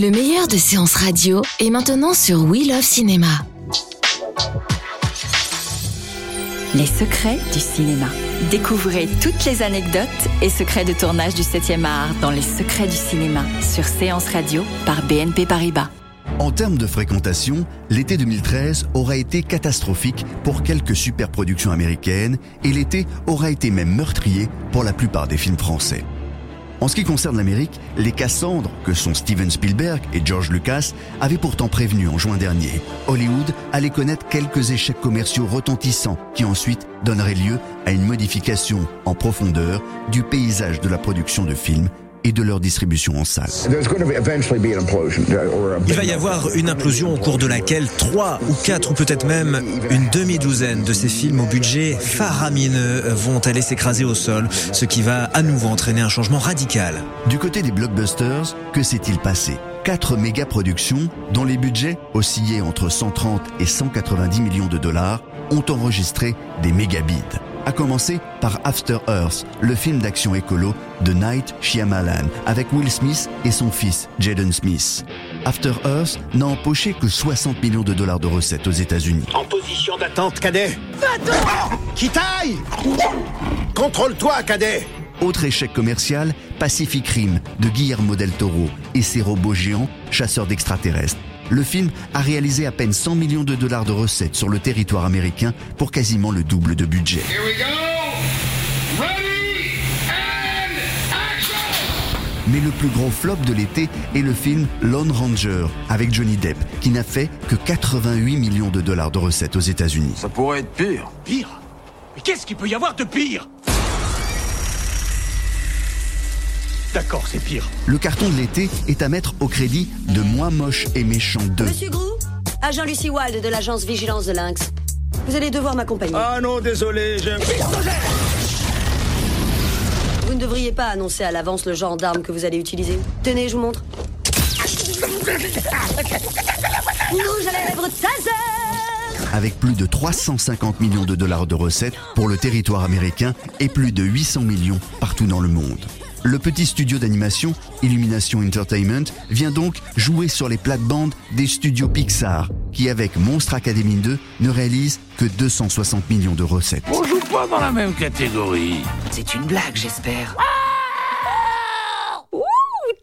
Le meilleur de séances radio est maintenant sur We Love Cinéma. Les secrets du cinéma. Découvrez toutes les anecdotes et secrets de tournage du 7e art dans Les secrets du cinéma sur Séance Radio par BNP Paribas. En termes de fréquentation, l'été 2013 aura été catastrophique pour quelques superproductions américaines et l'été aura été même meurtrier pour la plupart des films français. En ce qui concerne l'Amérique, les Cassandres, que sont Steven Spielberg et George Lucas, avaient pourtant prévenu en juin dernier. Hollywood allait connaître quelques échecs commerciaux retentissants qui ensuite donneraient lieu à une modification en profondeur du paysage de la production de films et de leur distribution en salle. Il va y avoir une implosion au cours de laquelle trois ou quatre ou peut-être même une demi-douzaine de ces films au budget faramineux vont aller s'écraser au sol, ce qui va à nouveau entraîner un changement radical. Du côté des blockbusters, que s'est-il passé? Quatre méga-productions, dont les budgets oscillaient entre 130 et 190 millions de dollars, ont enregistré des mégabids à commencer par After Earth, le film d'action écolo de Night Shyamalan, avec Will Smith et son fils Jaden Smith. After Earth n'a empoché que 60 millions de dollars de recettes aux États-Unis. En position d'attente, cadet Qui taille? Contrôle-toi, cadet Autre échec commercial, Pacific Rim de Guillermo del Toro et ses robots géants, chasseurs d'extraterrestres le film a réalisé à peine 100 millions de dollars de recettes sur le territoire américain pour quasiment le double de budget. Mais le plus gros flop de l'été est le film Lone Ranger avec Johnny Depp, qui n'a fait que 88 millions de dollars de recettes aux États-Unis. Ça pourrait être pire. Pire? Mais qu'est-ce qu'il peut y avoir de pire? D'accord, c'est pire. Le carton de l'été est à mettre au crédit de Moi moche et méchant 2. Monsieur Grou, agent Lucie Wild de l'agence Vigilance de Lynx. Vous allez devoir m'accompagner. Ah non, désolé, j'ai un Vous ne devriez pas annoncer à l'avance le genre d'arme que vous allez utiliser. Tenez, je vous montre. Rouge à la lèvre taser Avec plus de 350 millions de dollars de recettes pour le territoire américain et plus de 800 millions partout dans le monde. Le petit studio d'animation Illumination Entertainment vient donc jouer sur les plates-bandes des studios Pixar, qui avec Monstre Academy 2 ne réalisent que 260 millions de recettes. On joue pas dans la même catégorie. C'est une blague, j'espère. Ouh,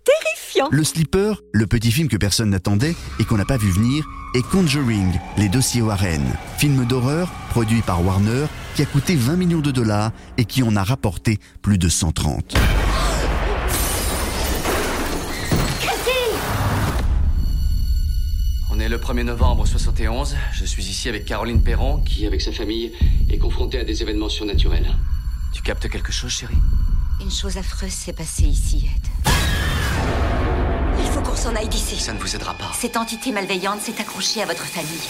terrifiant Le Slipper, le petit film que personne n'attendait et qu'on n'a pas vu venir, et Conjuring, les dossiers Warren, film d'horreur produit par Warner qui a coûté 20 millions de dollars et qui en a rapporté plus de 130. On est le 1er novembre 71. Je suis ici avec Caroline Perron, qui, avec sa famille, est confrontée à des événements surnaturels. Tu captes quelque chose, chérie? Une chose affreuse s'est passée ici, Ed. Il faut qu'on s'en aille d'ici. Ça ne vous aidera pas. Cette entité malveillante s'est accrochée à votre famille.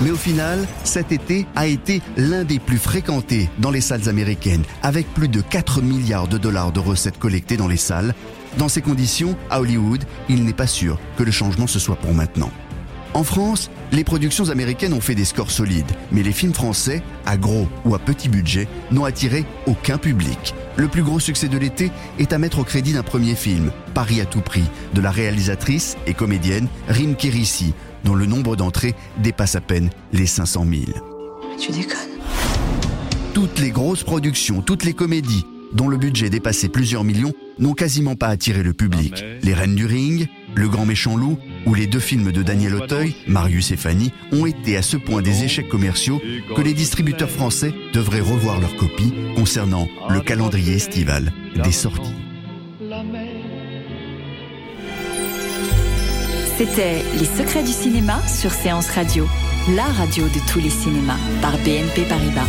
Mais au final, cet été a été l'un des plus fréquentés dans les salles américaines, avec plus de 4 milliards de dollars de recettes collectées dans les salles. Dans ces conditions, à Hollywood, il n'est pas sûr que le changement se soit pour maintenant. En France, les productions américaines ont fait des scores solides, mais les films français, à gros ou à petit budget, n'ont attiré aucun public. Le plus gros succès de l'été est à mettre au crédit d'un premier film, Paris à tout prix, de la réalisatrice et comédienne Rim Kérissi, dont le nombre d'entrées dépasse à peine les 500 000. Tu déconnes. Toutes les grosses productions, toutes les comédies, dont le budget dépassait plusieurs millions, n'ont quasiment pas attiré le public. Les Reines du Ring, Le Grand Méchant Loup ou les deux films de Daniel Auteuil, Marius et Fanny, ont été à ce point des échecs commerciaux que les distributeurs français devraient revoir leur copie concernant le calendrier estival des sorties. C'était Les secrets du cinéma sur Séance Radio, la radio de tous les cinémas par BNP Paribas.